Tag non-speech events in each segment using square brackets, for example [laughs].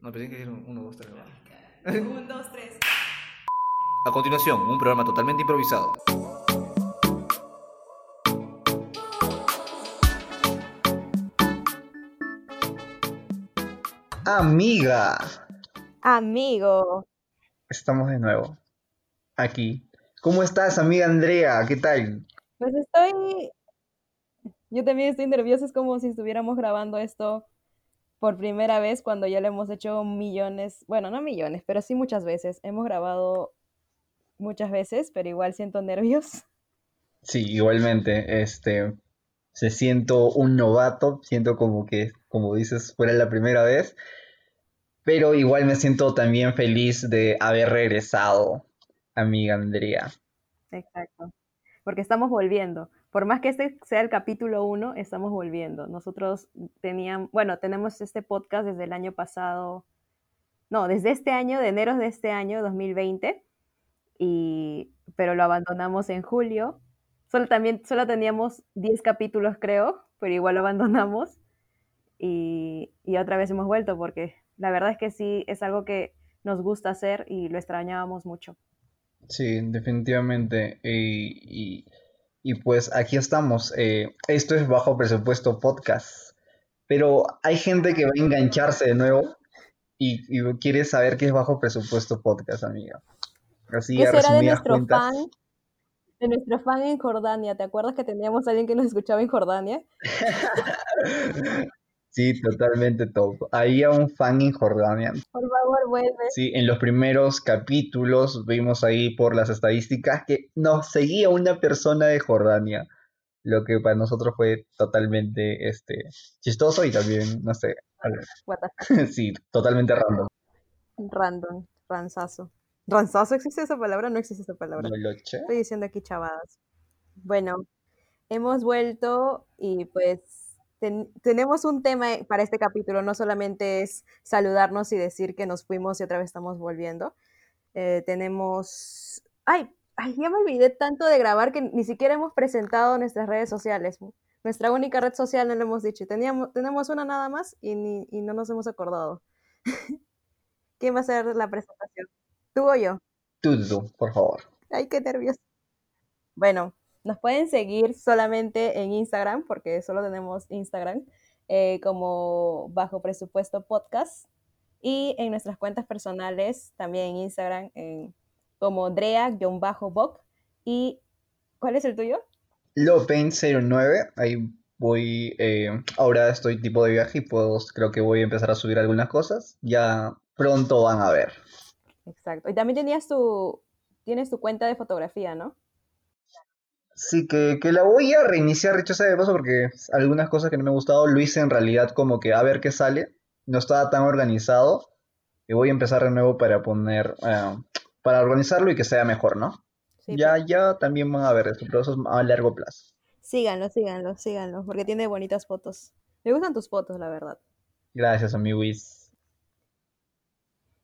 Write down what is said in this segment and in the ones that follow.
No, pensé que dijeron 1, 2, 3. Un, dos, tres. A continuación, un programa totalmente improvisado. Amiga, Amigo. estamos de nuevo aquí. ¿Cómo estás, amiga Andrea? ¿Qué tal? Pues estoy. Yo también estoy nerviosa, es como si estuviéramos grabando esto por primera vez cuando ya lo hemos hecho millones, bueno, no millones, pero sí muchas veces. Hemos grabado muchas veces, pero igual siento nervios. [laughs] Sí, igualmente, este, se siento un novato, siento como que, como dices, fuera la primera vez, pero igual me siento también feliz de haber regresado, amiga Andrea. Exacto. Porque estamos volviendo. Por más que este sea el capítulo 1, estamos volviendo. Nosotros teníamos, bueno, tenemos este podcast desde el año pasado, no, desde este año, de enero de este año, 2020, y, pero lo abandonamos en julio. Solo, también, solo teníamos 10 capítulos, creo, pero igual lo abandonamos. Y, y otra vez hemos vuelto porque la verdad es que sí, es algo que nos gusta hacer y lo extrañábamos mucho. Sí, definitivamente. Y, y- y pues aquí estamos. eh, esto es Bajo Presupuesto Podcast. Pero hay gente que va a engancharse de nuevo y, y quiere saber qué es Bajo Presupuesto Podcast, amiga. Así ¿Qué será de nuestro cuentas. fan? De nuestro fan en Jordania. ¿Te acuerdas que teníamos a alguien que nos escuchaba en Jordania? [laughs] Sí, totalmente top. Había un fan en Jordania. Por favor, vuelve. Sí, en los primeros capítulos vimos ahí por las estadísticas que nos seguía una persona de Jordania, lo que para nosotros fue totalmente este chistoso y también, no sé, What the [laughs] fuck. sí, totalmente random. Random. Ranzazo. ¿Ranzazo existe esa palabra? No existe esa palabra. Estoy diciendo aquí chavadas. Bueno, hemos vuelto y pues ten- tenemos un tema para este capítulo. No solamente es saludarnos y decir que nos fuimos y otra vez estamos volviendo. Eh, tenemos... Ay, ay, ya me olvidé tanto de grabar que ni siquiera hemos presentado nuestras redes sociales. Nuestra única red social no lo hemos dicho. Teníamos, tenemos una nada más y, ni- y no nos hemos acordado. [laughs] ¿Quién va a hacer la presentación? ¿Tú o yo? Tudu, por favor. Ay, qué nervioso. Bueno, nos pueden seguir solamente en Instagram, porque solo tenemos Instagram, eh, como Bajo Presupuesto Podcast. Y en nuestras cuentas personales, también en Instagram, como Drea-Boc. ¿Y cuál es el tuyo? Lopain09, ahí voy, eh, ahora estoy tipo de viaje y puedo, creo que voy a empezar a subir algunas cosas. Ya pronto van a ver. Exacto. Y también tenías tu, tienes tu cuenta de fotografía, ¿no? Sí, que, que la voy a reiniciar, dicho sea de paso, porque algunas cosas que no me han gustado lo hice en realidad como que a ver qué sale. No estaba tan organizado. Y voy a empezar de nuevo para poner, eh, para organizarlo y que sea mejor, ¿no? Sí, Ya, ya también van a ver esto, pero eso es a largo plazo. Síganlo, síganlo, síganlo, porque tiene bonitas fotos. Me gustan tus fotos, la verdad. Gracias, amiguis.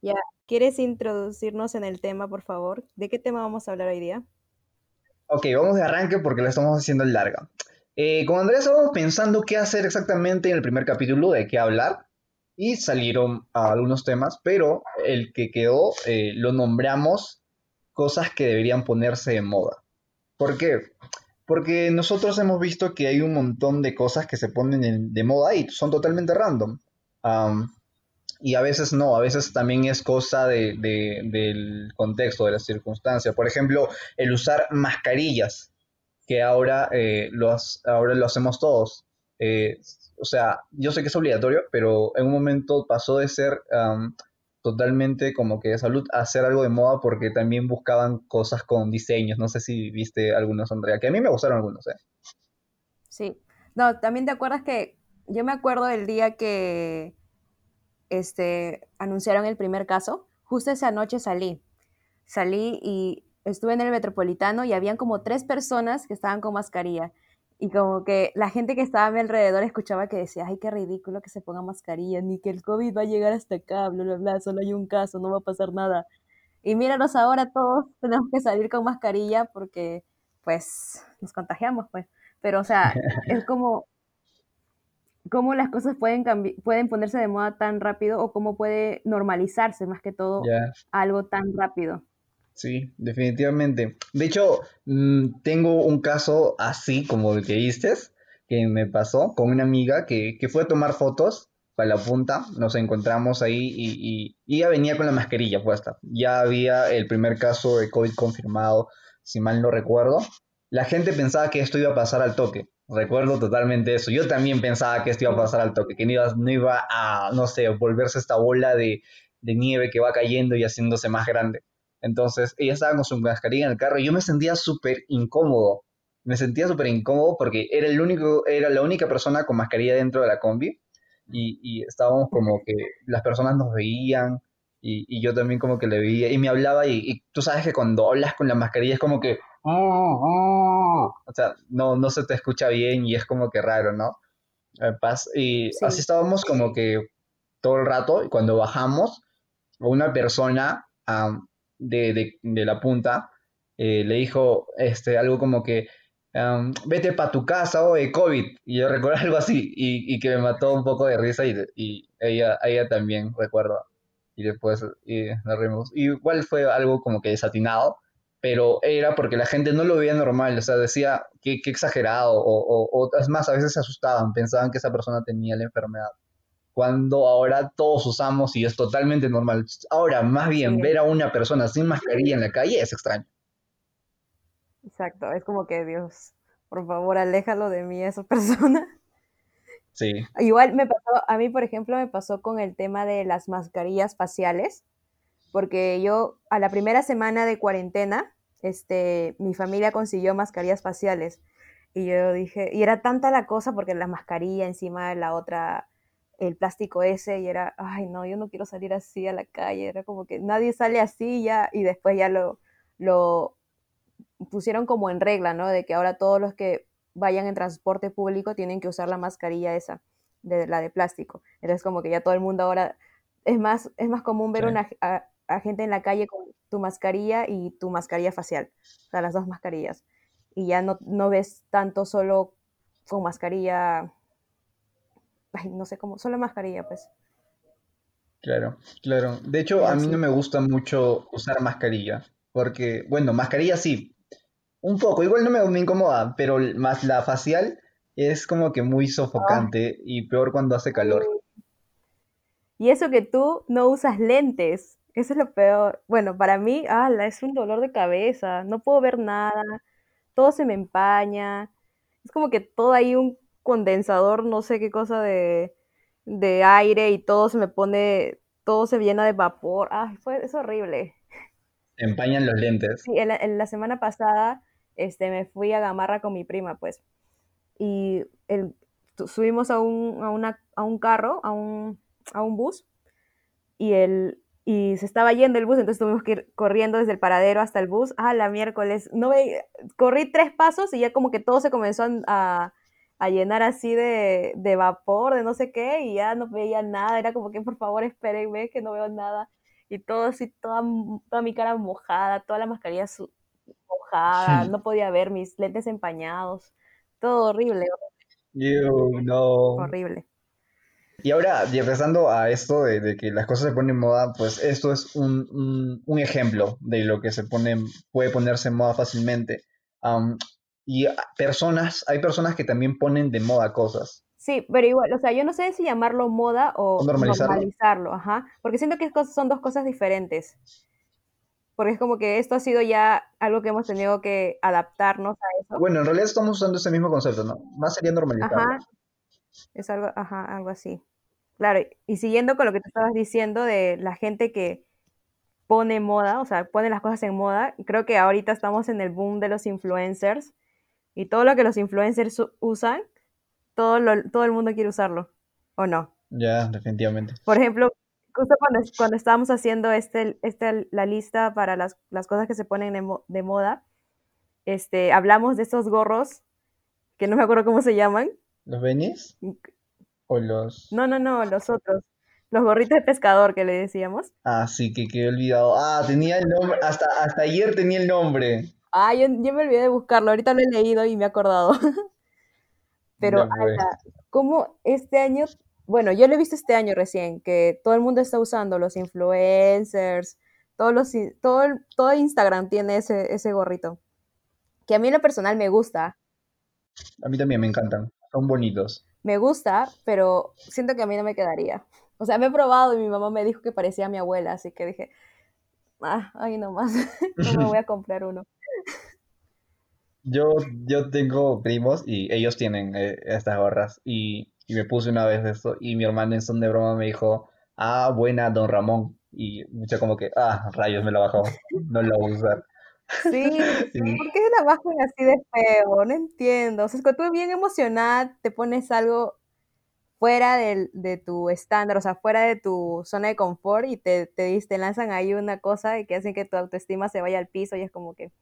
Ya, ¿quieres introducirnos en el tema, por favor? ¿De qué tema vamos a hablar hoy día? Ok, vamos de arranque porque la estamos haciendo larga. Eh, con Andrés estábamos pensando qué hacer exactamente en el primer capítulo, de qué hablar, y salieron algunos temas, pero el que quedó eh, lo nombramos cosas que deberían ponerse de moda. ¿Por qué? Porque nosotros hemos visto que hay un montón de cosas que se ponen en- de moda y son totalmente random. Am, y a veces no, a veces también es cosa de- de- del contexto, de la circunstancia. Por ejemplo, el usar mascarillas, que ahora, eh, lo, has- ahora lo hacemos todos. Eh, o sea, yo sé que es obligatorio, pero en un momento pasó de ser am, totalmente como que de salud a ser algo de moda porque también buscaban cosas con diseños. No sé si viste algunos, Andrea, que a mí me gustaron algunos, ¿eh? Sí. No, también te acuerdas que yo me acuerdo del día que este anunciaron el primer caso. Justo esa noche salí. Salí y estuve en el Metropolitano y habían como tres personas que estaban con mascarilla. Y como que la gente que estaba a mi alrededor escuchaba que decía, ay, qué ridículo que se ponga mascarilla, ni que el COVID va a llegar hasta acá, bla, bla, bla, solo hay un caso, no va a pasar nada. Y míranos ahora todos [laughs] tenemos que salir con mascarilla porque, pues, nos contagiamos, pues. Pero, o sea, [laughs] es como, cómo las cosas pueden, pueden ponerse de moda tan rápido o cómo puede normalizarse más que todo algo tan rápido. Sí, definitivamente. De hecho, mm, tengo un caso así como el que viste, que me pasó con una amiga que, que fue a tomar fotos para la punta, nos encontramos ahí y, y, ella venía con la mascarilla puesta. Ya había el primer caso de COVID confirmado, si mal no recuerdo. La gente pensaba que esto iba a pasar al toque. Recuerdo totalmente eso. Yo también pensaba que esto iba a pasar al toque, que no iba, no iba a, no sé, volverse esta bola de, nieve que va cayendo y haciéndose más grande. Entonces, ella estaba con su mascarilla en el carro y yo me sentía súper incómodo. Me sentía súper incómodo porque era, el único, era la única persona con mascarilla dentro de la combi y, estábamos como que las personas nos veían y, yo también como que le veía y me hablaba y, tú sabes que cuando hablas con la mascarilla es como que... Oh, oh", o sea, no, no se te escucha bien y es como que raro, ¿no? Eh, y así estábamos como que todo el rato y cuando bajamos, una persona de, la punta eh, le dijo este, algo como que vete para tu casa, o de COVID. Y yo recuerdo [laughs] algo así, y, que me mató un poco de risa, y, ella, ella también, recuerdo. Y después y nos rimos. Igual fue algo como que desatinado, pero era porque la gente no lo veía normal, o sea, decía que, exagerado, o, o, es más, a veces se asustaban, pensaban que esa persona tenía la enfermedad. Cuando ahora todos usamos y es totalmente normal. Ahora, más bien, ver a una persona sin mascarilla en la calle es extraño. Exacto, es como que Dios, por favor, aléjalo de mí esa [laughs] persona. Sí. Igual me pasó, a mí, por ejemplo, me pasó con el tema de las mascarillas faciales, porque yo a la primera semana de cuarentena, este, mi familia consiguió mascarillas faciales. Y yo dije, y era tanta la cosa porque la mascarilla encima de la otra, el plástico ese, y era, ay, no, yo no quiero salir así a la calle. Era como que nadie sale así ya, y después ya lo, lo pusieron como en regla, ¿no? De que ahora todos los que vayan en transporte público tienen que usar la mascarilla esa, de la de plástico. Entonces como que ya todo el mundo ahora es más es más común ver una a, gente en la calle con tu mascarilla y tu mascarilla facial, o sea, las dos mascarillas. Y ya no, no ves tanto solo con mascarilla, ay, no sé cómo, solo mascarilla, pues. Claro, claro. De hecho, a mí no me gusta mucho usar mascarilla, porque, bueno, mascarilla sí, un poco, igual no me, incomoda, pero más la facial es como que muy sofocante y peor cuando hace calor. Y eso que tú no usas lentes, eso es lo peor. Bueno, para mí, ah, es un dolor de cabeza, no puedo ver nada, todo se me empaña, es como que todo ahí un condensador, no sé qué cosa de, de aire y todo se me pone, todo se llena de vapor, ah, fue, es horrible. empañan los lentes. Sí, en la semana pasada este, me fui a Gamarra con mi prima, pues. Y el, subimos a un, a, una, a un carro, a un, a un bus, y, el, y se estaba yendo el bus, entonces tuvimos que ir corriendo desde el paradero hasta el bus. Ah, la miércoles, no ve, corrí tres pasos y ya como que todo se comenzó a, a llenar así de, de, vapor, de no sé qué, y ya no veía nada. Era como que por favor espérenme, que no veo nada. Y todo así, toda, toda mi cara mojada, toda la mascarilla [laughs] no podía ver mis lentes empañados, todo horrible. no. Horrible. Y ahora, y empezando a esto de, que las cosas se ponen en moda, pues esto es un, ejemplo de lo que se pone, puede ponerse en moda fácilmente. y personas, hay personas que también ponen de moda cosas. Sí, pero igual, o sea, yo no sé si llamarlo moda o, normalizarlo. ajá, porque siento que son dos cosas diferentes porque es como que esto ha sido ya algo que hemos tenido que adaptarnos a eso. Bueno, en realidad estamos usando ese mismo concepto, ¿no? Más sería normalizarlo. Ajá, es algo, ajá, algo así. Claro, y siguiendo con lo que te estabas diciendo de la gente que pone moda, o sea, pone las cosas en moda, creo que ahorita estamos en el boom de los influencers y todo lo que los influencers usan, todo, todo el mundo quiere usarlo, ¿o no? Ya, definitivamente. Por ejemplo, justo cuando, cuando estábamos haciendo este, este, la lista para las, las cosas que se ponen de, moda, este, hablamos de esos gorros, que no me acuerdo cómo se llaman. ¿Los benis? ¿O los...? No, no, no, los otros. Los gorritos de pescador que le decíamos. Ah, sí, que quedé olvidado. Ah, tenía el nombre, hasta, hasta ayer tenía el nombre. Ah, yo, yo me olvidé de buscarlo, ahorita lo he leído y me he acordado. [laughs] Pero, Ya fue. ala, ¿cómo este año? Bueno, yo lo he visto este año recién, que todo el mundo está usando, los influencers, todos los, todo, el- todo Instagram tiene ese, ese gorrito. Que a mí en lo personal me gusta, A mí también me encantan. Son bonitos. me gusta, pero siento que a mí no me quedaría. O sea, me he probado y mi mamá me dijo que parecía a mi abuela, así que dije, ah, ahí nomás, [laughs] no me voy a comprar uno. Yo, yo tengo primos y ellos tienen eh, estas gorras y, y me puse una vez esto y mi hermano en son de broma me dijo, ah, buena, don Ramón. Y yo como que, ah, rayos, me la bajó. No la voy a usar. Sí, [laughs] ¿por qué la bajan así de feo? No entiendo. O sea, es que tú bien emocionada te pones algo fuera del- de tu estándar, o sea, fuera de tu zona de confort y te, te, te lanzan ahí una cosa y que hacen que tu autoestima se vaya al piso y es como que,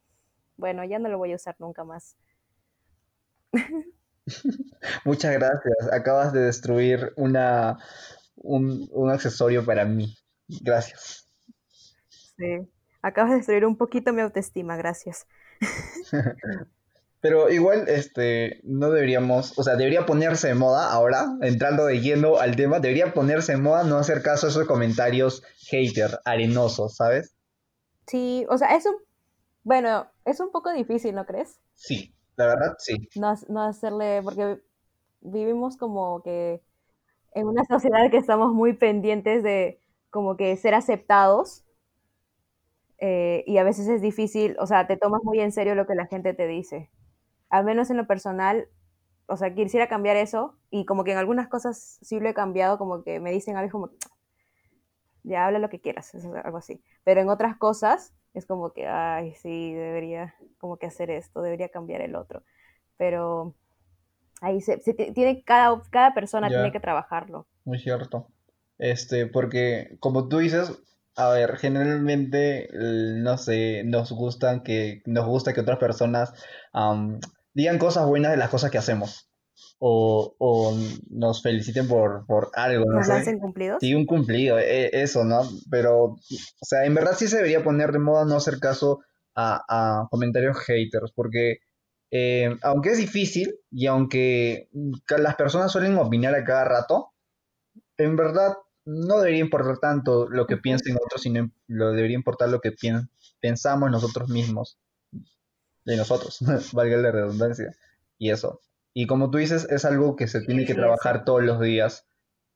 bueno, ya no lo voy a usar nunca más. [laughs] [laughs] muchas gracias. Acabas de destruir una, un, un accesorio para mí. Gracias. Sí. Acabas de destruir un poquito mi autoestima, gracias. [laughs] Pero igual, este, no deberíamos, o sea, debería ponerse de moda ahora, entrando de lleno al tema, debería ponerse de moda no hacer caso a esos comentarios hater, arenosos, ¿sabes? Sí, o sea, es un, bueno, es un poco difícil, ¿no crees? Sí, la verdad, sí. No, no hacerle, porque vivimos como que en una sociedad que estamos muy pendientes de como que ser aceptados eh, y a veces es difícil, o sea, te tomas muy en serio lo que la gente te dice. Al menos en lo personal, o sea, quisiera cambiar eso y como que en algunas cosas sí lo he cambiado, como que me dicen algo como, ya habla lo que quieras, es algo así. Pero en otras cosas es como que, ay, sí, debería como que hacer esto, debería cambiar el otro. Pero ahí se, se ti- tiene, cada, cada persona tiene que trabajarlo. muy cierto. Este, porque como tú dices, a ver, generalmente, no sé, nos gustan que, nos gusta que otras personas am, digan cosas buenas de las cosas que hacemos. O, o nos feliciten por, por algo, no Nos sé. lancen cumplidos. Sí, un cumplido, e- eso, ¿no? Pero, o sea, en verdad sí se debería poner de moda no hacer caso a, a comentarios haters, porque eh, aunque es difícil y aunque mm, las personas suelen opinar a cada rato, en verdad no debería importar tanto lo que piensen otros, sino lo debería importar lo que pien- pensamos nosotros mismos, de nosotros, [laughs] valga la redundancia, y eso. Y como tú dices, es algo que se tiene que trabajar todos los días.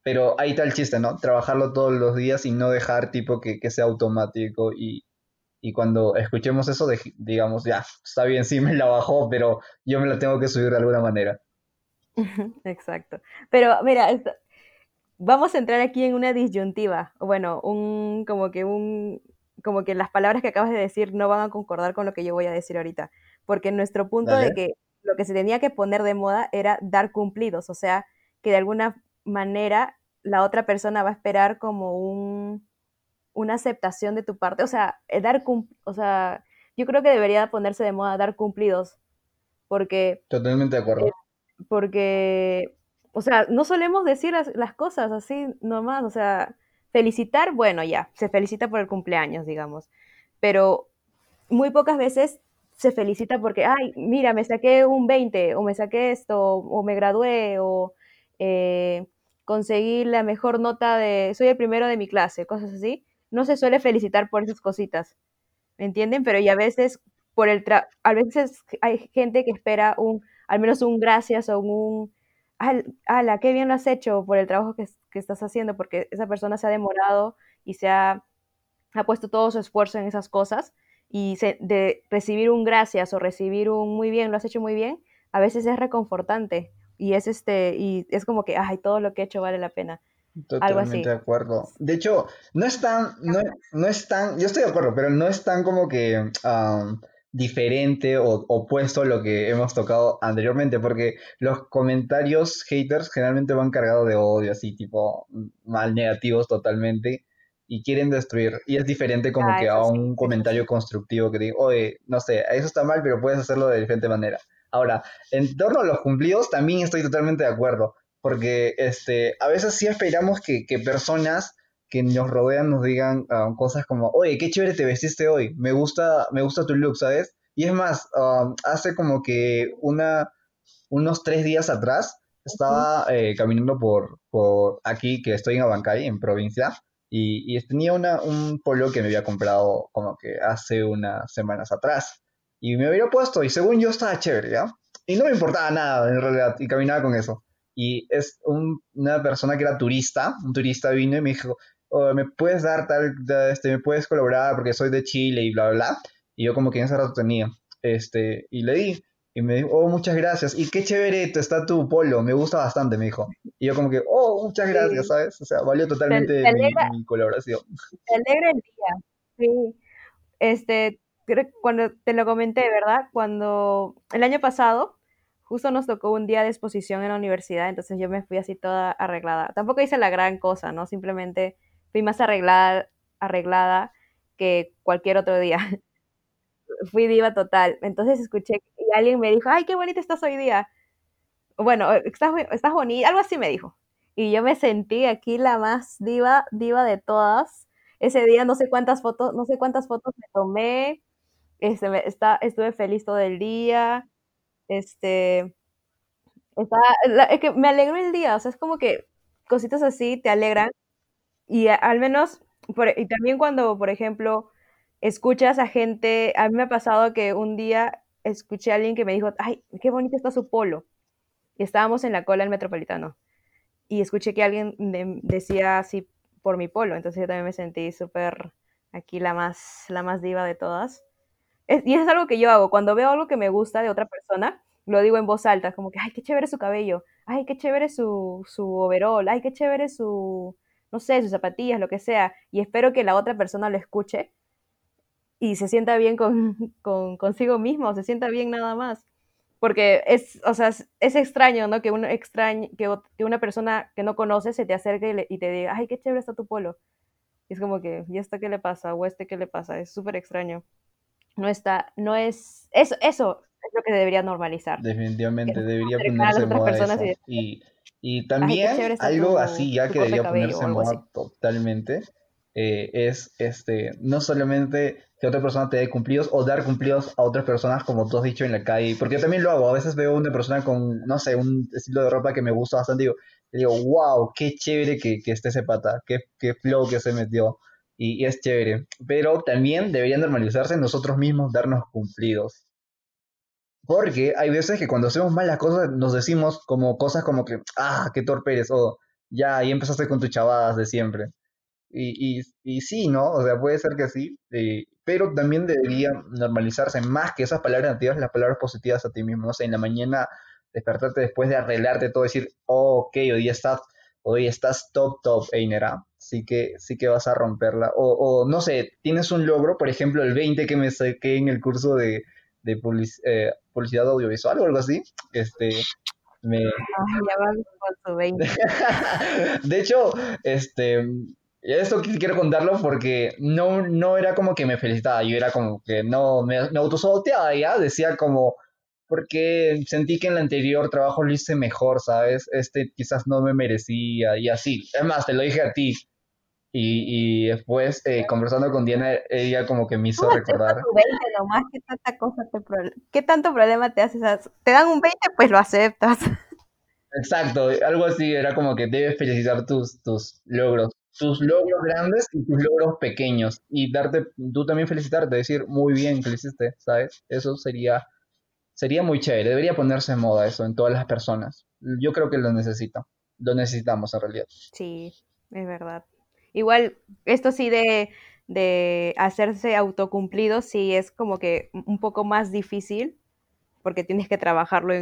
Pero ahí está el chiste, ¿no? Trabajarlo todos los días y no dejar tipo que, que sea automático y, y cuando escuchemos eso, digamos, ya, está bien, sí me la bajó, pero yo me la tengo que subir de alguna manera. [laughs] Exacto. Pero mira, vamos a entrar aquí en una disyuntiva. o Bueno, un como que un como que las palabras que acabas de decir no van a concordar con lo que yo voy a decir ahorita, porque nuestro punto de que lo que se tenía que poner de moda era dar cumplidos, o sea, que de alguna manera la otra persona va a esperar como un una aceptación de tu parte, o sea, eh, dar o sea, yo creo que debería ponerse de moda dar cumplidos, porque Totalmente de acuerdo. porque, o sea, no solemos decir las, cosas así nomás, o sea, felicitar, bueno, ya, se felicita por el cumpleaños, digamos, pero muy pocas veces se felicita porque, ay, mira, me saqué un 20, o me saqué esto, o me gradué, o eh, conseguí la mejor nota de, soy el primero de mi clase, cosas así. No se suele felicitar por esas cositas, ¿me entienden? Pero y a veces por el tra a veces hay gente que espera un, al menos un gracias o un, "Al- ala, qué bien lo has hecho por el trabajo que, que estás haciendo, porque esa persona se ha demorado y se ha, ha puesto todo su esfuerzo en esas cosas y se- de recibir un gracias o recibir un muy bien, lo has hecho muy bien, a veces es reconfortante y es este, y es como que, ay, todo lo que he hecho vale la pena, algo así. de acuerdo. De hecho, no es tan, no, no es tan, yo estoy de acuerdo, pero no es tan como que diferente o opuesto a lo que hemos tocado anteriormente, porque los comentarios haters generalmente van cargados de odio, así tipo mal negativos totalmente, y quieren destruir. Y es diferente como Ah, que a un comentario constructivo que diga, oye, no sé, eso está mal, pero puedes hacerlo de diferente manera. Ahora, en torno a los cumplidos, también estoy totalmente de acuerdo porque este, a veces sí esperamos que, que personas que nos rodean nos digan ah, cosas como, oye, qué chévere te vestiste hoy, me gusta, me gusta tu look, ¿sabes? Y es más, ah, hace como que una, unos tres días atrás estaba eh, caminando por, por aquí, que estoy en Abancay, en provincia, y, y tenía una, un polo que me había comprado como que hace unas semanas atrás. Y me había puesto, y según yo estaba chévere, ¿ya? Y no me importaba nada, en realidad, y caminaba con eso. Y es un- una persona que era turista, un turista vino y me dijo, "Oh, ¿me puedes dar tal, este, me puedes colaborar porque soy de Chile y bla, bla, bla? Y yo como que en ese rato tenía, este, y le di. Y me dijo, oh, muchas gracias. Y qué chévere te está tu polo, me gusta bastante, me dijo. Y yo como que, oh, muchas gracias, Sí. ¿sabes? O sea, valió totalmente te mi, alegra- mi colaboración. Te alegra el día. Sí. Este, creo que cuando te lo comenté, ¿verdad? Cuando el año pasado justo nos tocó un día de exposición en la universidad, entonces yo me fui así toda arreglada. Tampoco hice la gran cosa, ¿no? Simplemente fui más arreglada, arreglada que cualquier otro día. [laughs] Fui diva total. Entonces escuché y alguien me dijo, ay, qué bonita estás hoy día. Bueno, estás, estás bonita, algo así me dijo. Y yo me sentí aquí la más diva, diva de todas. Ese día no sé cuántas fotos, no sé cuántas fotos me tomé. Este, está, estuve feliz todo el día. Este, está, es que me alegró el día. O sea, es como que cositas así te alegran. Y al menos, y también cuando, por ejemplo, escuchas a gente, a mí me ha pasado que un día escuché a alguien que me dijo, ay, qué bonito está su polo. Y estábamos en la cola del metropolitano. Y escuché que alguien de- decía así por mi polo. Entonces yo también me sentí súper aquí la más, la más diva de todas. Y es algo que yo hago. Cuando veo algo que me gusta de otra persona, lo digo en voz alta, como que, ay, qué chévere su cabello, ay, qué chévere su, su overall, ay, qué chévere su, no sé, sus zapatillas, lo que sea. Y espero que la otra persona lo escuche y se sienta bien con, [laughs] con- consigo mismo, se sienta bien nada más. Porque es, o sea, es, extraño, ¿no? Que, un extraño, que, que una persona que no conoces se te acerque y, le- y te diga, ay, qué chévere está tu polo. Y es como que, ¿y esta qué le pasa? ¿O este qué le pasa? Es súper extraño. No está, no es, eso, eso es lo que debería normalizar. Definitivamente debería ponerse moda personas eso. y Y, ay, también algo tu, así ya que corte de debería cabello ponerse así. moda totalmente eh, es este no solamente que otra persona te dé cumplidos o dar cumplidos a otras personas como tú has dicho en la calle, porque yo también lo hago, a veces veo una persona con, no sé, un estilo de ropa que me gusta bastante y digo, digo wow, qué chévere que, que esté ese pata, qué, qué flow que se metió y, y es chévere, pero también debería normalizarse nosotros mismos darnos cumplidos. Porque hay veces que cuando hacemos mal las cosas nos decimos como cosas como que, ah, qué torpe eres, o ya, ahí empezaste con tus chavadas de siempre. Y, y, y sí, ¿no? O sea, puede ser que sí, eh, pero también debería normalizarse más que esas palabras negativas, las palabras positivas a ti mismo. No sé, en la mañana despertarte después de arreglarte todo, decir, oh, ok, hoy estás, hoy estás top, top, Einera. Sí que, sí que vas a romperla. O, o no sé, tienes un logro, por ejemplo, el 20 que me saqué en el curso de, de public- eh, publicidad audiovisual o algo así. Este, me, ya con su 20. [laughs] de hecho, este, esto qu- quiero contarlo porque no, no era como que me felicitaba, yo era como que no, me, me ya, decía como, porque sentí que en el anterior trabajo lo hice mejor, ¿sabes? Este quizás no me merecía y así. Es más, te lo dije a ti. Y, y después, eh, conversando con Diana, ella como que me hizo ¿Cómo aceptas recordar. tu 20 nomás? ¿Qué tanta cosa te pro- ¿Qué tanto problema te haces? Te dan un 20, pues lo aceptas. Exacto, algo así, era como que debes felicitar tus, tus logros, tus logros grandes y tus logros pequeños, y darte, tú también felicitarte, decir muy bien que lo hiciste, ¿sabes? Eso sería, sería muy chévere, debería ponerse en moda eso en todas las personas. Yo creo que lo necesito, lo necesitamos en realidad. Sí, es verdad. Igual, esto sí de, de hacerse autocumplido, sí es como que un poco más difícil, porque tienes que trabajarlo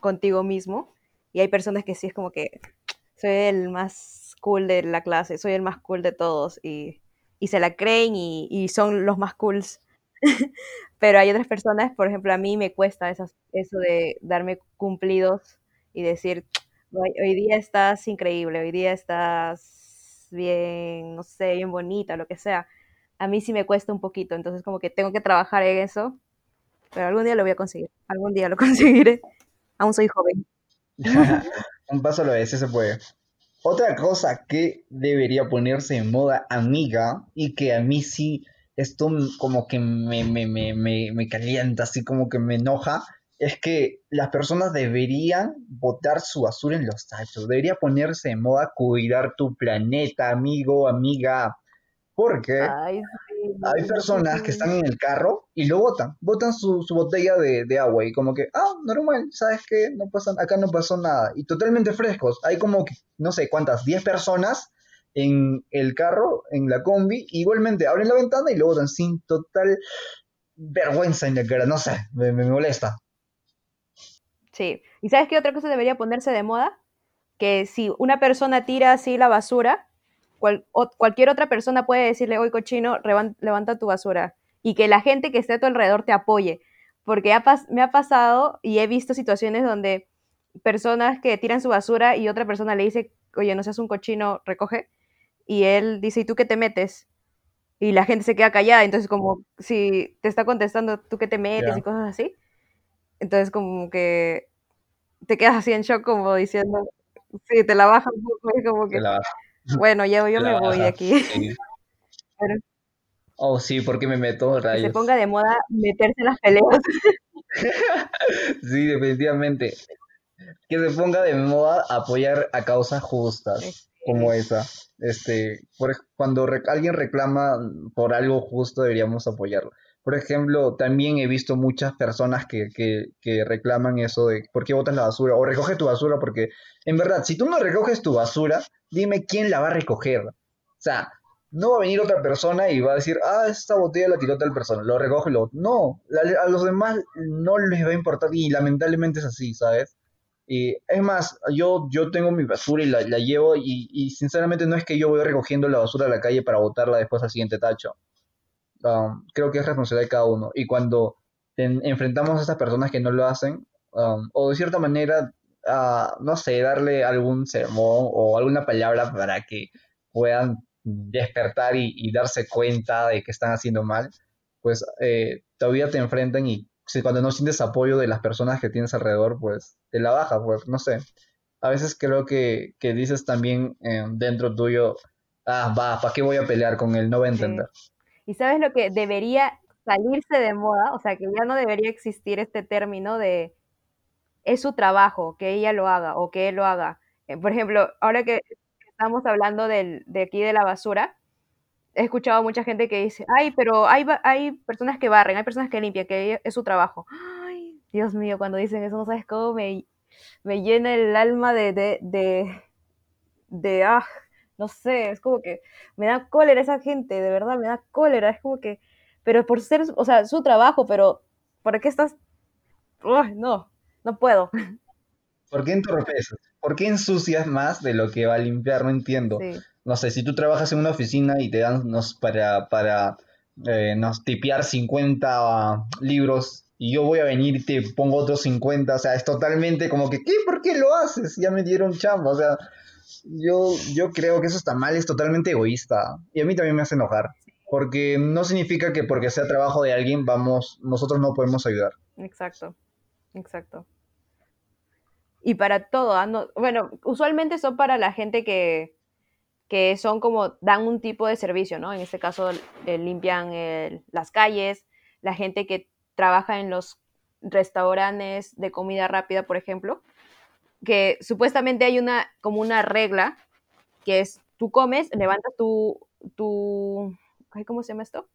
contigo mismo. Y hay personas que sí es como que soy el más cool de la clase, soy el más cool de todos, y, y se la creen y, y son los más cools. [laughs] Pero hay otras personas, por ejemplo, a mí me cuesta esas, eso de darme cumplidos y decir, hoy día estás increíble, hoy día estás bien, no sé, bien bonita, lo que sea. A mí sí me cuesta un poquito, entonces como que tengo que trabajar en eso, pero algún día lo voy a conseguir, algún día lo [laughs] conseguiré. Aún soy joven. [laughs] Un paso a la vez, se puede. Otra cosa que debería ponerse en moda, amiga, y que a mí sí esto como que me, me, me, me calienta, así como que me enoja, es que las personas deberían botar su basura en los tachos. Debería ponerse de moda cuidar tu planeta, amigo, amiga. Porque Ay, sí, hay personas que están en el carro y lo botan. Botan su, su botella de, de agua y como que, ah, normal, ¿sabes qué? No pasa, acá no pasó nada. Y totalmente frescos. Hay como, que, no sé cuántas, 10 personas en el carro, en la combi. Igualmente abren la ventana y lo botan sin total vergüenza en la cara. No sé, me, me molesta. Sí. ¿Y sabes qué otra cosa debería ponerse de moda? Que si una persona tira así la basura, cual- o- cualquier otra persona puede decirle, oye cochino, levanta tu basura. Y que la gente que esté a tu alrededor te apoye. Porque ha me ha pasado y he visto situaciones donde personas que tiran su basura y otra persona le dice, oye, no seas un cochino, recoge. Y él dice, ¿y tú qué te metes? Y la gente se queda callada. Entonces, como si te está contestando, ¿tú qué te metes? Y cosas así. Entonces, como que te quedas así en shock, como diciendo, sí, te la baja un poco, es como que, bueno, yo, yo me voy de aquí. Sí. [laughs] Pero Oh, sí, ¿por qué me meto? que se Rayos. ponga de moda meterse en las peleas. [laughs] Sí, definitivamente. Que se ponga de moda apoyar a causas justas como esa. Este, por, cuando re- alguien reclama por algo justo, deberíamos apoyarlo. Por ejemplo, también he visto muchas personas que, que, reclaman eso de por qué botas la basura o recoge tu basura, porque en verdad, si tú no recoges tu basura, dime quién la va a recoger. O sea, no va a venir otra persona y va a decir, ah, esta botella la tiró tal persona, lo recoge lo... No, la- a los demás no les va a importar y lamentablemente es así, ¿sabes? Y es más, yo, yo tengo mi basura y la, la llevo y, y sinceramente no es que yo voy recogiendo la basura a la calle para botarla después al siguiente tacho. Um, creo que es responsabilidad de cada uno. Y cuando en- enfrentamos a estas personas que no lo hacen, um, o de cierta manera, ah, no sé, darle algún sermón o alguna palabra para que puedan despertar y, y darse cuenta de que están haciendo mal, pues eh, todavía te enfrentan y si cuando no sientes apoyo de las personas que tienes alrededor, pues te la baja, pues no sé. A veces creo que, que dices también eh, dentro tuyo, ah, va, ¿para qué voy a pelear con él? No va a Sí. ¿Y sabes lo que debería salirse de moda? O sea, que ya no debería existir este término de es su trabajo, que ella lo haga o que él lo haga. Eh, Por ejemplo, ahora que estamos hablando de aquí de la basura, he escuchado a mucha gente que dice, ay, pero hay, hay personas que barren, hay personas que limpian, que es su trabajo. Ay, Dios mío, cuando dicen eso, no sabes cómo me, me llena el alma de, de, de, de, ah, no sé, es como que me da cólera esa gente, de verdad, me da cólera, es como que, pero por ser, o sea, su trabajo, pero ¿por qué estás? Uy, no, no puedo. ¿Por qué entorpeces? ¿Por qué ensucias más de lo que va a limpiar? No entiendo. Sí, No sé, si tú trabajas en una oficina y te dan nos, para, para eh, nos tipear 50 libros y yo voy a venir y te pongo otros 50, o sea, es totalmente como que, ¿qué? ¿Por qué lo haces? Ya me dieron chamba, o sea, yo, yo creo que eso está mal, es totalmente egoísta y a mí también me hace enojar, porque no significa que porque sea trabajo de alguien, vamos, nosotros no podemos ayudar. exacto, exacto. Y para todo, ah, no- bueno, usualmente son para la gente que, que son como, dan un tipo de servicio, ¿no? En este caso, limpian eh, las calles, la gente que trabaja en los restaurantes de comida rápida, por ejemplo, que supuestamente hay una, como una regla, que es, tú comes, levantas tu, tu, ¿cómo se llama esto?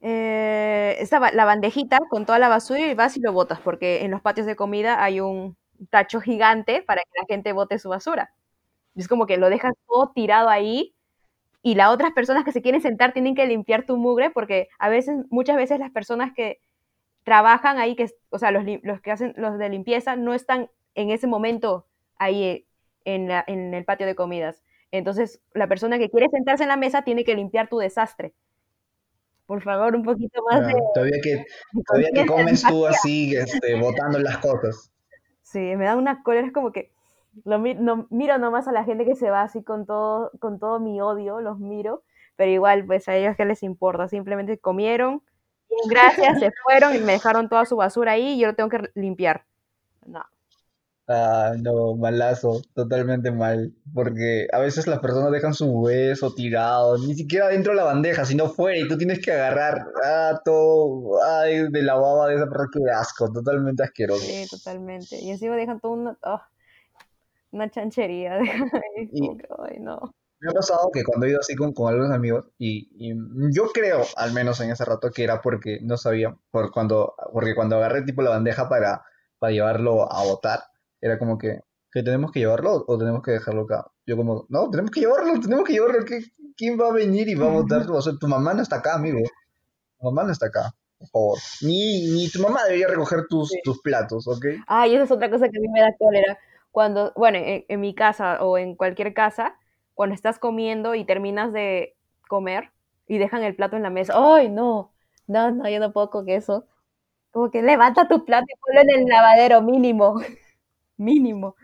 Eh, esta la bandejita con toda la basura y vas y lo botas, porque en los patios de comida hay un tacho gigante para que la gente bote su basura. Es como que lo dejas todo tirado ahí y las otras personas que se quieren sentar tienen que limpiar tu mugre porque a veces, muchas veces las personas que trabajan ahí, que, o sea, los, los que hacen los de limpieza no están en ese momento ahí eh, en, la- en el patio de comidas. Entonces, la persona que quiere sentarse en la mesa tiene que limpiar tu desastre. Por favor, un poquito más de, todavía que, todavía que comes tú así, este, botando las cosas. Sí, me da una cólera, es como que lo no- miro nomás a la gente que se va así con todo, con todo mi odio, los miro, pero igual, pues a ellos qué les importa, simplemente comieron, gracias, se fueron y me dejaron toda su basura ahí y yo lo tengo que limpiar. No, Ah, no, malazo, totalmente mal. Porque a veces las personas dejan su hueso tirado, ni siquiera dentro de la bandeja, sino fuera, y tú tienes que agarrar ah, todo ay, de la baba de esa persona, que asco, totalmente asqueroso. Sí, totalmente. Y encima dejan todo una, ah, una chanchería. [laughs] Y que, ay, no. me ha pasado que cuando he ido así con, con algunos amigos, y, y yo creo, al menos en ese rato, que era porque no sabía, por cuando, porque cuando agarré tipo la bandeja para, para llevarlo a botar, era como que, que tenemos que llevarlo o tenemos que dejarlo acá. Yo como, no, tenemos que llevarlo, tenemos que llevarlo. ¿qué- ¿Quién va a venir y va a botar? O sea, tu mamá no está acá, amigo. Tu mamá no está acá, por favor. Ni, ni tu mamá debería recoger tus, Sí. tus platos, ¿ok? Ay, esa es otra cosa que a mí me da cólera. Cuando, bueno, en, en mi casa o en cualquier casa, cuando estás comiendo y terminas de comer y dejan el plato en la mesa. Ay, no, no, no, yo no puedo con eso. Como que levanta tu plato y ponlo en el lavadero, mínimo, [laughs] mínimo.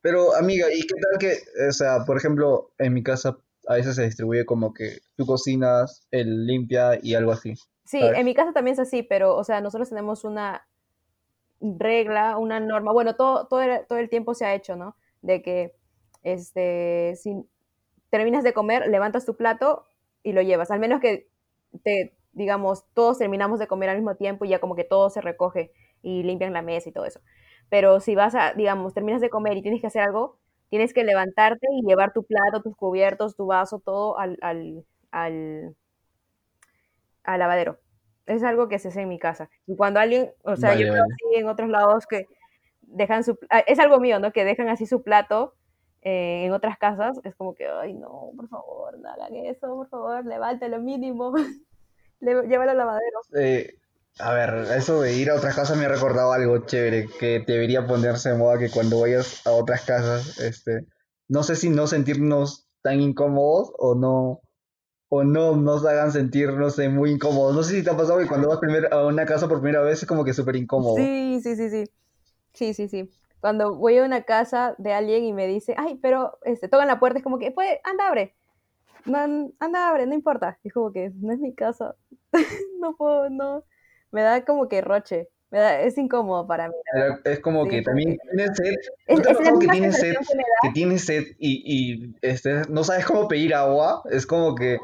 Pero, amiga, ¿y qué tal que, o sea, por ejemplo, en mi casa a veces se distribuye como que tú cocinas, él limpia y algo así, Sí, ¿sabes? en mi casa también es así, pero, o sea, nosotros tenemos una regla, una norma, bueno, todo, todo, el, todo el tiempo se ha hecho, ¿no? De que, este, si terminas de comer, levantas tu plato y lo llevas, al menos que te, digamos, todos terminamos de comer al mismo tiempo y ya como que todo se recoge y limpian la mesa y todo eso. Pero si vas a, digamos, terminas de comer y tienes que hacer algo, tienes que levantarte y llevar tu plato, tus cubiertos, tu vaso, todo al, al, al, al lavadero. Es algo que se hace en mi casa. Y cuando alguien, o sea, yo Vale, veo vale. así en otros lados que dejan su, es algo mío, ¿no? Que dejan así su plato eh, en otras casas, es como que, ay, no, por favor, no hagan eso, por favor, levante lo mínimo, [laughs] llévalo al lavadero. Eh, a ver, eso de ir a otras casas me ha recordado algo chévere que debería ponerse de moda que cuando vayas a otras casas, este, no sé si no sentirnos tan incómodos o no, o no nos hagan sentir, no sé, muy incómodos. No sé si te ha pasado que cuando vas primer- a una casa por primera vez es como que súper incómodo. Sí, sí, sí, sí. Sí, sí, sí. Cuando voy a una casa de alguien y me dice, ay, pero este, tocan la puerta, es como que, pues, anda, abre. Anda, abre, no importa. Es como que, no es mi casa. [laughs] no puedo, no. Me da como que roche. Me da, es incómodo para mí. verdad. Es como Sí, que también tienes sed, es, ¿no es que tienes sed, que tienes sed y, y este, no sabes cómo pedir agua? Es como que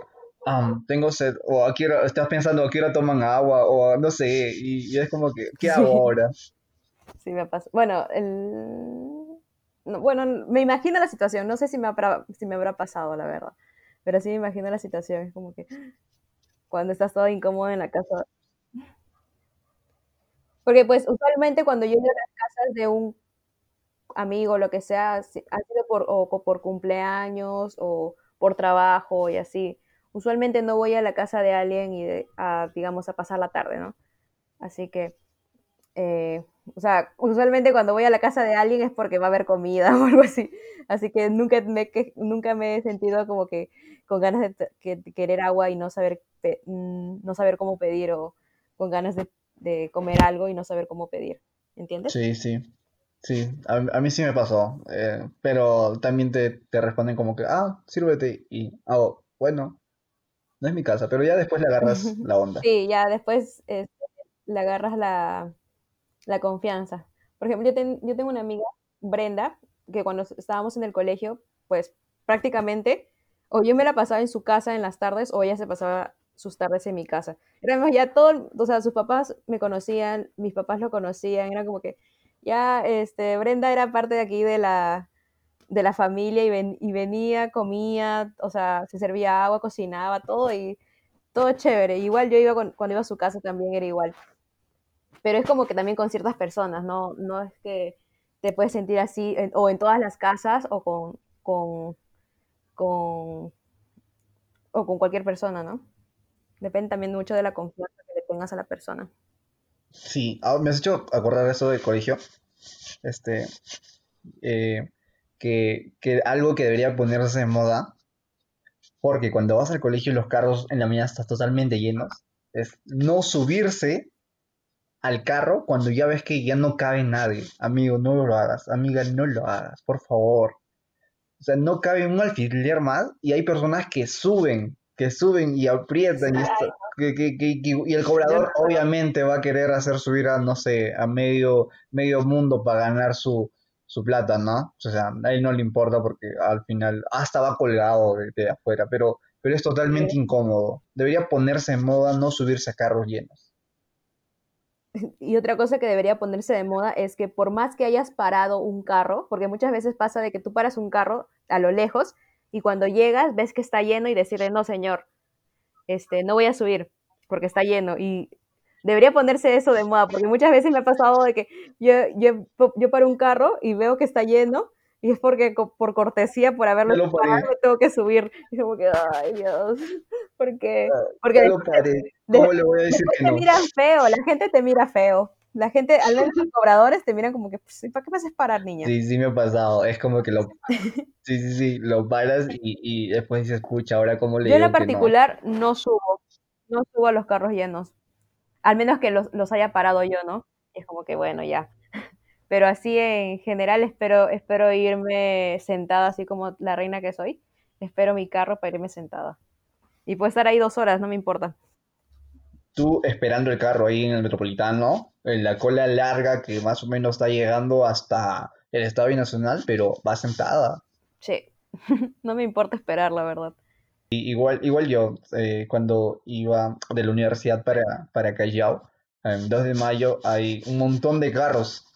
"Am, tengo sed, o a qué hora- estás pensando a qué hora toman agua, o no sé, y, y es como que, ¿qué hago Sí, ahora? [laughs] sí me pasa. Bueno, el... no, bueno, me imagino la situación. No sé si me, habrá, si me habrá pasado, la verdad. Pero sí me imagino la situación. Es como que cuando estás todo incómodo en la casa. Porque pues usualmente cuando yo voy a las casas de un amigo, lo que sea, ha sido por, o por cumpleaños o por trabajo y así. Usualmente no voy a la casa de alguien y de- a, digamos, a pasar la tarde, ¿no? Así que, eh, o sea, usualmente cuando voy a la casa de alguien es porque va a haber comida [laughs] o algo así. Así que nunca me, nunca me he sentido como que con ganas de, que- querer agua y no saber, mm, no saber cómo pedir o con ganas de, de comer algo y no saber cómo pedir. ¿Entiendes? Sí, sí, sí, a, a mí sí me pasó, eh, pero también te, te responden como que, ah, sírvete, y, ah, bueno, no es mi casa, pero ya después le agarras [laughs] la onda. Sí, ya después este, le agarras la, la confianza. Por ejemplo, yo, ten- yo tengo una amiga, Brenda, que cuando estábamos en el colegio, pues prácticamente, o yo me la pasaba en su casa en las tardes, o ella se pasaba sus tardes en mi casa. Éramos ya todo, o sea, sus papás me conocían, mis papás lo conocían, era como que ya, este, Brenda era parte de aquí de la, de la familia y, ven- y venía, comía, o sea, se servía agua, cocinaba, todo y todo chévere. Igual yo iba con- cuando iba a su casa también era igual. Pero es como que también con ciertas personas, no, no es que te puedes sentir así en- o en todas las casas o con, con, con, o con cualquier persona, ¿no? Depende también mucho de la confianza que le tengas a la persona. Sí, ah, me has hecho acordar eso del colegio, este, eh, que, que algo que debería ponerse de moda, porque cuando vas al colegio y los carros en la mañana están totalmente llenos, es no subirse al carro cuando ya ves que ya no cabe nadie. Amigo, no lo hagas, amiga, no lo hagas, por favor. O sea, no cabe un alfiler más y hay personas que suben, que suben y aprietan y, esto- que- que- que- que- y el cobrador obviamente va a querer hacer subir a, no sé, a medio, medio mundo para ganar su, su plata, ¿no? O sea, a él no le importa porque al final hasta va colgado de, de afuera, pero, pero es totalmente incómodo. Debería ponerse en moda no subirse a carros llenos. [laughs] Y otra cosa que debería ponerse de moda es que por más que hayas parado un carro, porque muchas veces pasa de que tú paras un carro a lo lejos y cuando llegas ves que está lleno y decirle, no señor, este, no voy a subir porque está lleno. Y debería ponerse eso de moda, porque muchas veces me ha pasado de que yo, yo, yo paro un carro y veo que está lleno y es porque por cortesía, por haberlo lo parado, tengo que subir. Y como que, ay Dios, porque, porque Ya de- lo paré. de- ¿Cómo le voy a decir que te no? miran feo, la gente te mira feo. La gente, al menos los cobradores te miran como que, pues, ¿para qué me haces parar, niña? Sí, sí me ha pasado. Es como que lo... [laughs] Sí, sí, sí, lo paras y, y después dices, escucha, ahora cómo le Yo en que no? particular no subo, no subo a los carros llenos. Al menos que los, los haya parado yo, ¿no? Es como que bueno, ya. [laughs] Pero así en general espero, espero irme sentada, así como la reina que soy. Espero mi carro para irme sentada. Y puedo estar ahí dos horas, no me importa. Tú esperando el carro ahí en el Metropolitano, en la cola larga que más o menos está llegando hasta el Estadio Nacional, pero va sentada. Sí, [laughs] no me importa esperar, la verdad. Y igual, igual yo, eh, cuando iba de la universidad para, para Callao, en 2 de mayo hay un montón de carros,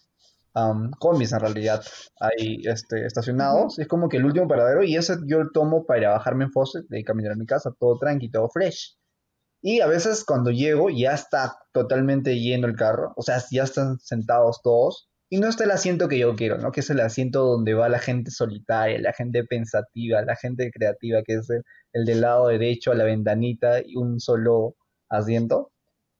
am, combis en realidad, ahí este, estacionados. Es como que el último paradero y ese yo lo tomo para bajarme en Fawcett y caminar a mi casa, todo tranqui, todo fresh. Y a veces cuando llego ya está totalmente lleno el carro, o sea, ya están sentados todos. Y no está el asiento que yo quiero, ¿no? Que es el asiento donde va la gente solitaria, la gente pensativa, la gente creativa, que es el, el del lado derecho a la ventanita y un solo asiento.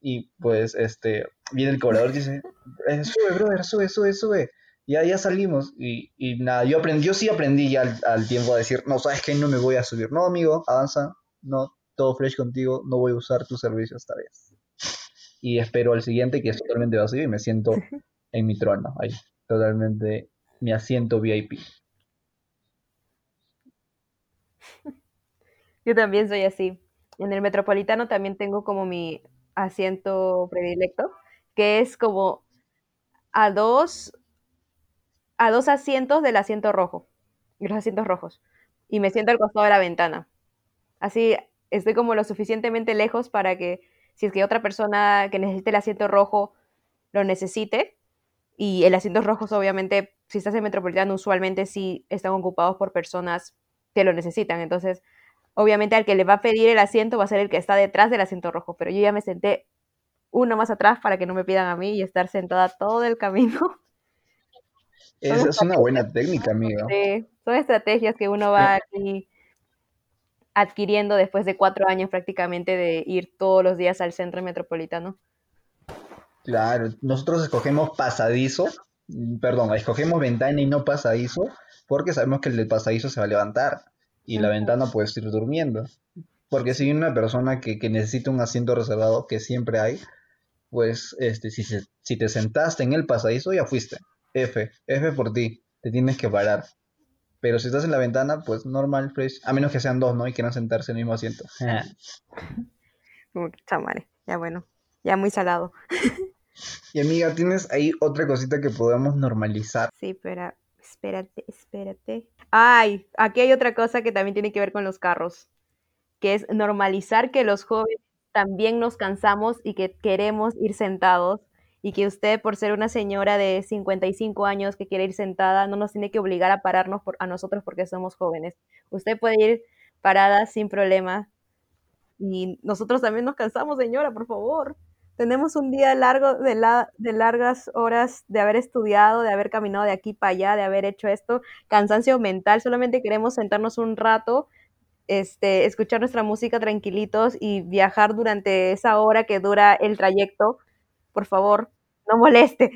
Y pues este viene el cobrador y dice, "Eh, sube, brother, sube, sube, sube. Ya, ya salimos. Y, y nada, yo aprendí, yo sí aprendí ya al, al tiempo a decir, no, sabes que no me voy a subir. No, amigo, avanza, no, todo fresh contigo, no voy a usar tu servicio esta vez. Y espero al siguiente que es totalmente vacío y me siento [laughs] en mi trono, ahí, totalmente mi asiento VIP. Yo también soy así. En el metropolitano también tengo como mi asiento predilecto, que es como a dos, a dos asientos del asiento rojo, y los asientos rojos. Y me siento al costado de la ventana. Así estoy como lo suficientemente lejos para que si es que otra persona que necesite el asiento rojo lo necesite, y el asiento rojos obviamente, si estás en metropolitano, usualmente sí están ocupados por personas que lo necesitan. Entonces, obviamente al que le va a pedir el asiento va a ser el que está detrás del asiento rojo, pero yo ya me senté uno más atrás para que no me pidan a mí y estar sentada todo el camino. Es, es una buena técnica, amigo. Sí, son estrategias que uno va aquí adquiriendo después de cuatro años prácticamente de ir todos los días al centro metropolitano. Claro, nosotros escogemos pasadizo, perdón, escogemos ventana y no pasadizo, porque sabemos que el del pasadizo se va a levantar y la ventana puede ir durmiendo. Porque si hay una persona que, que necesita un asiento reservado, que siempre hay, pues este, si, se- si te sentaste en el pasadizo, ya fuiste. F, F por ti, te tienes que parar. Pero si estás en la ventana, pues normal, fresh, a menos que sean dos, ¿no? Y quieran sentarse en el mismo asiento. [laughs] Como que chamare, ya bueno, ya muy salado. [laughs] Y amiga, ¿tienes ahí otra cosita que podamos normalizar? Sí, pero espérate, espérate. Ay, aquí hay otra cosa que también tiene que ver con los carros, que es normalizar que los jóvenes también nos cansamos y que queremos ir sentados y que usted por ser una señora de 55 años que quiere ir sentada no nos tiene que obligar a pararnos por- a nosotros porque somos jóvenes. Usted puede ir parada sin problema y nosotros también nos cansamos, señora, por favor. Tenemos un día largo de, de largas horas de haber estudiado, de haber caminado de aquí para allá, de haber hecho esto, cansancio mental, solamente queremos sentarnos un rato, este, escuchar nuestra música tranquilitos y viajar durante esa hora que dura el trayecto. Por favor, no moleste,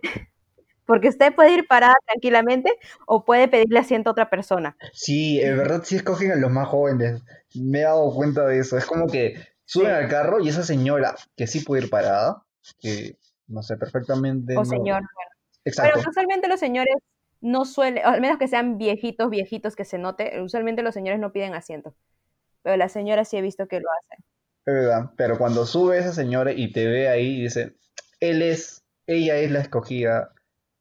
porque usted puede ir parada tranquilamente o puede pedirle asiento a otra persona. Sí, en verdad sí escogen a los más jóvenes. Me he dado cuenta de eso. Es como que suben Sí. al carro y esa señora que sí puede ir parada, que no sé, perfectamente O no- señor. Exacto. Pero usualmente los señores no suelen, al menos que sean viejitos, viejitos que se note, usualmente los señores no piden asiento. Pero las señoras sí he visto que lo hacen. Es verdad. Pero cuando sube esa señora y te ve ahí y dice, él es, ella es la escogida,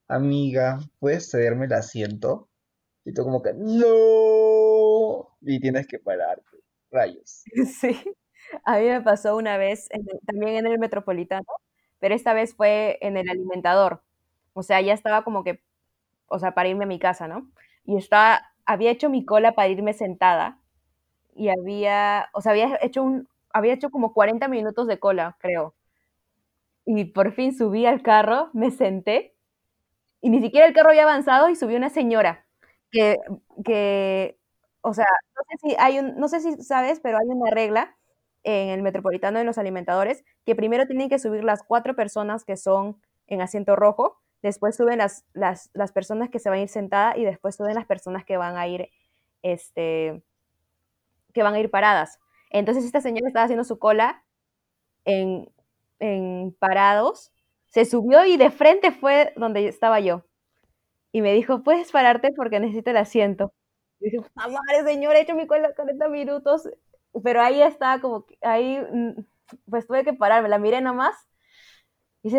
amiga, ¿puedes cederme el asiento? Y tú como que, no, y tienes que pararte, rayos. [laughs] Sí, a mí me pasó una vez también en el Metropolitano, pero esta vez fue en el alimentador. O sea, ya estaba como que, o sea, para irme a mi casa, ¿no? Y estaba, había hecho mi cola para irme sentada y había, o sea, había hecho un, había hecho como 40 minutos de cola, creo. Y por fin subí al carro, me senté y ni siquiera el carro había avanzado y subió una señora que, que o sea, no sé si hay un, no sé si sabes, pero hay una regla en el metropolitano de los alimentadores que primero tienen que subir las cuatro personas que son en asiento rojo, después suben las, las, las personas que se van a ir sentadas y después suben las personas que van a ir, este, que van a ir paradas. Entonces esta señora estaba haciendo su cola en, en parados, se subió y de frente fue donde estaba yo. Y me dijo, puedes pararte porque necesito el asiento. Y dije, madre señora, he hecho mi cola 40 minutos. Pero ahí estaba como, ahí, mm, pues tuve que pararme, la miré nomás. Y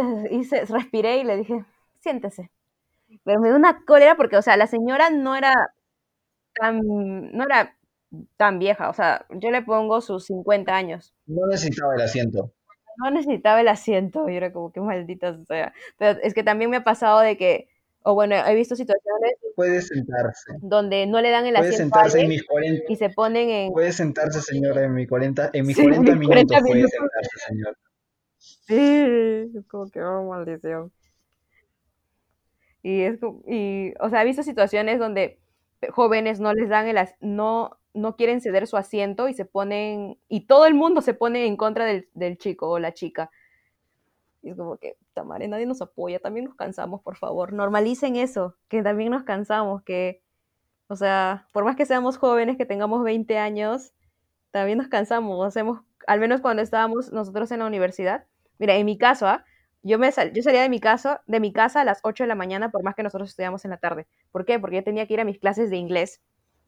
se, respiré y le dije, siéntese. Pero me dio una cólera porque, o sea, la señora no era tan, no era tan vieja, o sea, yo le pongo sus 50 años. No necesitaba el asiento. No necesitaba el asiento, yo era como que maldita sea. Pero es que también me ha pasado de que, o bueno, he visto situaciones. Puede sentarse. Donde no le dan el puede asiento. sentarse en mis 40. Y se ponen en. Puede sentarse, señora, en mis 40, en mis 40 minutos. puede sentarse, señor. Sí, es como que, oh, maldición. Y es como, y, o sea, he visto situaciones donde jóvenes no les dan el, no, no quieren ceder su asiento y se ponen, y todo el mundo se pone en contra del, chico o la chica. Y es como que, tamare, nadie nos apoya, también nos cansamos, por favor. Normalicen eso, que también nos cansamos, que, o sea, por más que seamos jóvenes, que tengamos 20 años, también nos cansamos, hacemos, al menos cuando estábamos nosotros en la universidad. Mira, en mi caso, ¿ah? Yo, me yo salía de mi, casa, de mi casa a las 8 de la mañana, por más que nosotros estudiamos en la tarde. ¿Por qué? Porque yo tenía que ir a mis clases de inglés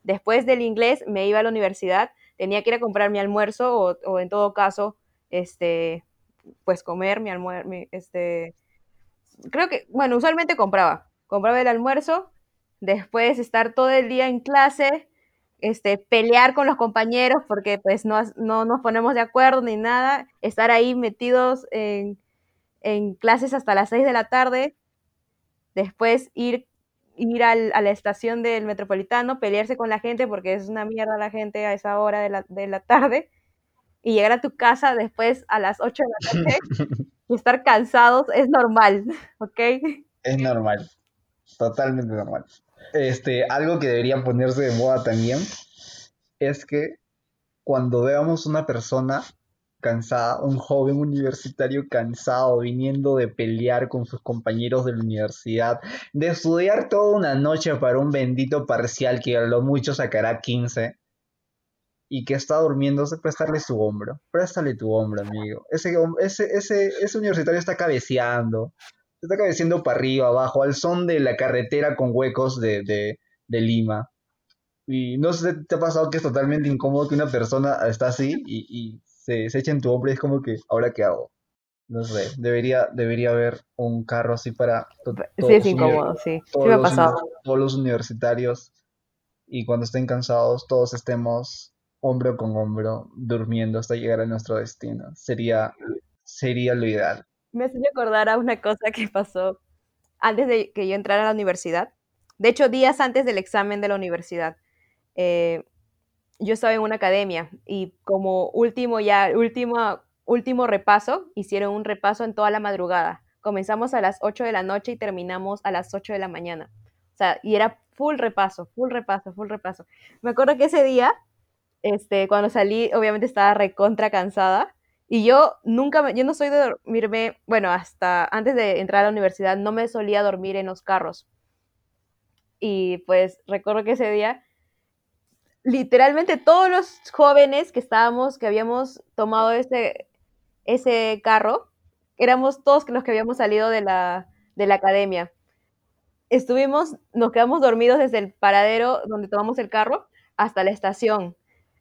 Después del inglés me iba a la universidad, tenía que ir a comprar mi almuerzo o, en todo caso, este, pues comer mi almuerzo, este, creo que, bueno, usualmente compraba, compraba el almuerzo, después estar todo el día en clase, este, pelear con los compañeros porque pues no, no nos ponemos de acuerdo ni nada, estar ahí metidos en, en clases hasta las 6 de la tarde, después ir ir a la estación del metropolitano, pelearse con la gente porque es una mierda la gente a esa hora de la, de la tarde y llegar a tu casa después a las 8 de la noche [laughs] y estar cansados es normal, ¿ok? Es normal, totalmente normal. Este, algo que debería ponerse de moda también es que cuando veamos una persona cansada, un joven universitario cansado, viniendo de pelear con sus compañeros de la universidad, de estudiar toda una noche para un bendito parcial que a lo mucho sacará 15 y que está durmiéndose, prestarle su hombro. Préstale tu hombro, amigo. Ese, ese, ese, ese universitario está cabeceando. Está cabeceando para arriba, abajo, al son de la carretera con huecos de, de, Lima. Y no sé, ¿te ha pasado que es totalmente incómodo que una persona está así y se, echa en tu hombro y es como que, ¿ahora qué hago? No sé, debería, debería haber un carro así para... Sí, es incómodo, sí. Sí me ha pasado. Todos los universitarios y cuando estén cansados todos estemos hombro con hombro durmiendo hasta llegar a nuestro destino. Sería, sería lo ideal. Me hace acordar a una cosa que pasó antes de que yo entrara a la universidad. De hecho, días antes del examen de la universidad. Eh, yo estaba en una academia y como último ya, último, último repaso, hicieron un repaso en toda la madrugada. Comenzamos a las 8 de la noche y terminamos a las 8 de la mañana. O sea, y era full repaso, full repaso, full repaso. Me acuerdo que ese día, este, cuando salí, obviamente estaba recontra cansada. Y yo nunca, yo no soy de dormirme, bueno, hasta antes de entrar a la universidad no me solía dormir en los carros. Y pues recuerdo que ese día literalmente todos los jóvenes que estábamos, que habíamos tomado ese, ese carro, éramos todos los que habíamos salido de la, de la academia. Estuvimos, nos quedamos dormidos desde el paradero donde tomamos el carro hasta la estación.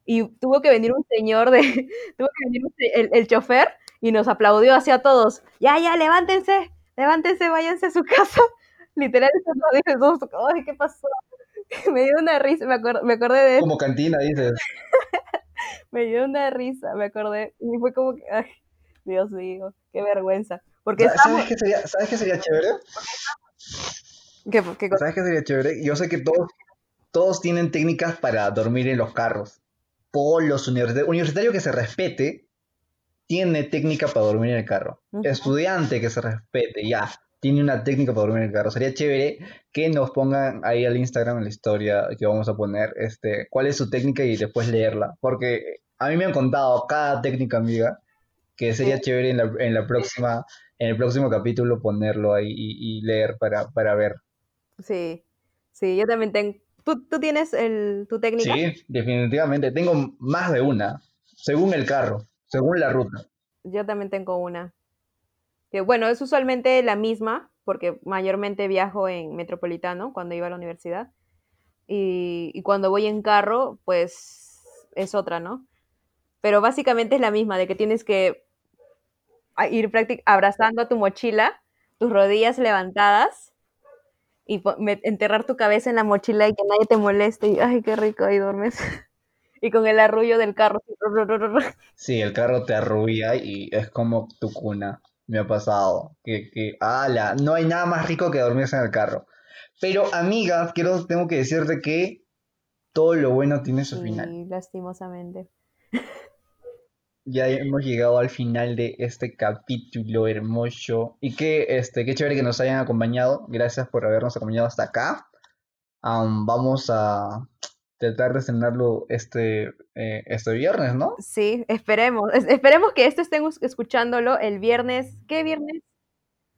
Y tuvo que venir un señor de, [laughs] tuvo que venir el, el chofer y nos aplaudió hacia todos. Ya, ya, levántense, levántense, váyanse a su [laughs] casa. Literal, eso lo dije, todos, ay, ¿qué pasó? [laughs] Me dio una risa, me, me acordé de Como cantina, dices. [laughs] me dio una risa, me acordé, y fue como que, ay, Dios mío, qué vergüenza. Porque estamos, ¿Sabes qué sería, ¿sabes qué sería chévere? ¿qué, qué cosa? ¿Sabes qué sería chévere? Yo sé que todos, todos tienen técnicas para dormir en los carros. Todos los universitarios, universitario que se respete, tiene técnica para dormir en el carro. Estudiante que se respete, ya, tiene una técnica para dormir en el carro. Sería chévere que nos pongan ahí al Instagram en la historia que vamos a poner, este, cuál es su técnica y después leerla. Porque a mí me han contado cada técnica, amiga, que sería chévere en la, en la próxima, en el próximo capítulo ponerlo ahí y, y leer para, para ver. Sí, sí, yo también tengo, ¿tú, tú tienes el, tu técnica? Sí, definitivamente. Tengo más de una, según el carro, según la ruta. Yo también tengo una. Que bueno, es usualmente la misma, porque mayormente viajo en metropolitano cuando iba a la universidad. Y, cuando voy en carro, pues es otra, ¿no? Pero básicamente es la misma, de que tienes que a- ir abrazando a tu mochila, tus rodillas levantadas y enterrar tu cabeza en la mochila y que nadie te moleste. Y ay, qué rico, ahí duermes. [laughs] Y con el arrullo del carro. Sí, el carro te arrubia y es como tu cuna. Me ha pasado. Que, que, ala, no hay nada más rico que dormirse en el carro. Pero, amiga, quiero, tengo que decirte que todo lo bueno tiene su final. Y lastimosamente. [laughs] Ya hemos llegado al final de este capítulo hermoso. Y que, este, qué chévere que nos hayan acompañado. Gracias por habernos acompañado hasta acá. Am, vamos a tratar de estrenarlo este, eh, este viernes, ¿no? Sí, esperemos. Es- esperemos que esto estén escuchándolo el viernes. ¿Qué viernes?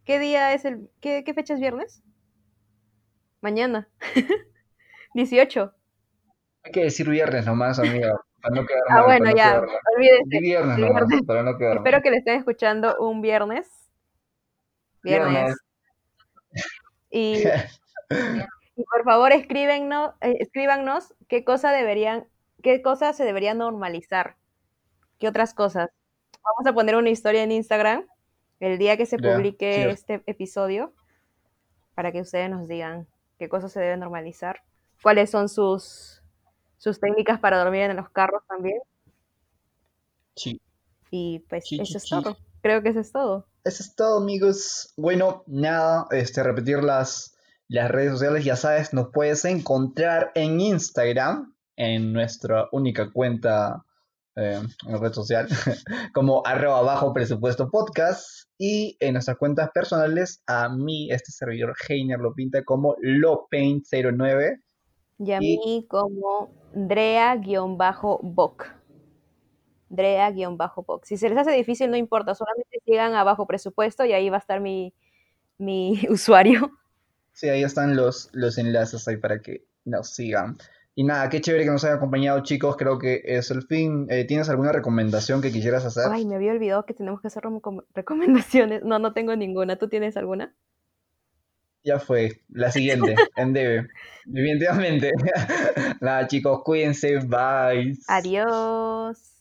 ¿Qué día es el... ¿Qué, qué fecha es viernes? Mañana. [laughs] 18. Hay que decir viernes nomás, amiga, para no quedar Ah, mal, bueno, no ya. Di Olvídense. viernes nomás, viernes. para no quedar mal. Espero que le estén escuchando un viernes. Viernes. Y, [laughs] y por favor escríbennos, eh, escríbanos qué cosa deberían, qué cosas se deberían normalizar. ¿Qué otras cosas? Vamos a poner una historia en Instagram el día que se publique este episodio para que ustedes nos digan qué cosas se deben normalizar, cuáles son sus, sus técnicas para dormir en los carros también. Sí. Y pues Sí, sí, eso es sí. todo. Creo que eso es todo. Eso es todo, amigos. Bueno, nada, este, repetir las, las redes sociales, ya sabes, nos puedes encontrar en Instagram, en nuestra única cuenta eh, en red social, [laughs] como arroba bajo presupuesto podcast, y en nuestras cuentas personales, a mí, este servidor Heiner lo pinta como lopaint09. Y a Y- mí como Drea-Boc. Drea-Boc. Si se les hace difícil, no importa, solamente sigan a bajo presupuesto y ahí va a estar mi, mi [laughs] usuario. Sí, ahí están los, los enlaces ahí para que nos sigan. Y nada, qué chévere que nos hayan acompañado, chicos. Creo que es el fin. Eh, ¿tienes alguna recomendación que quisieras hacer? Ay, me había olvidado que tenemos que hacer recom- [laughs] recomendaciones. No, no tengo ninguna. ¿Tú tienes alguna? Ya fue. La siguiente, [laughs] en debe. Definitivamente. [laughs] Nada, chicos, cuídense. Bye. Adiós.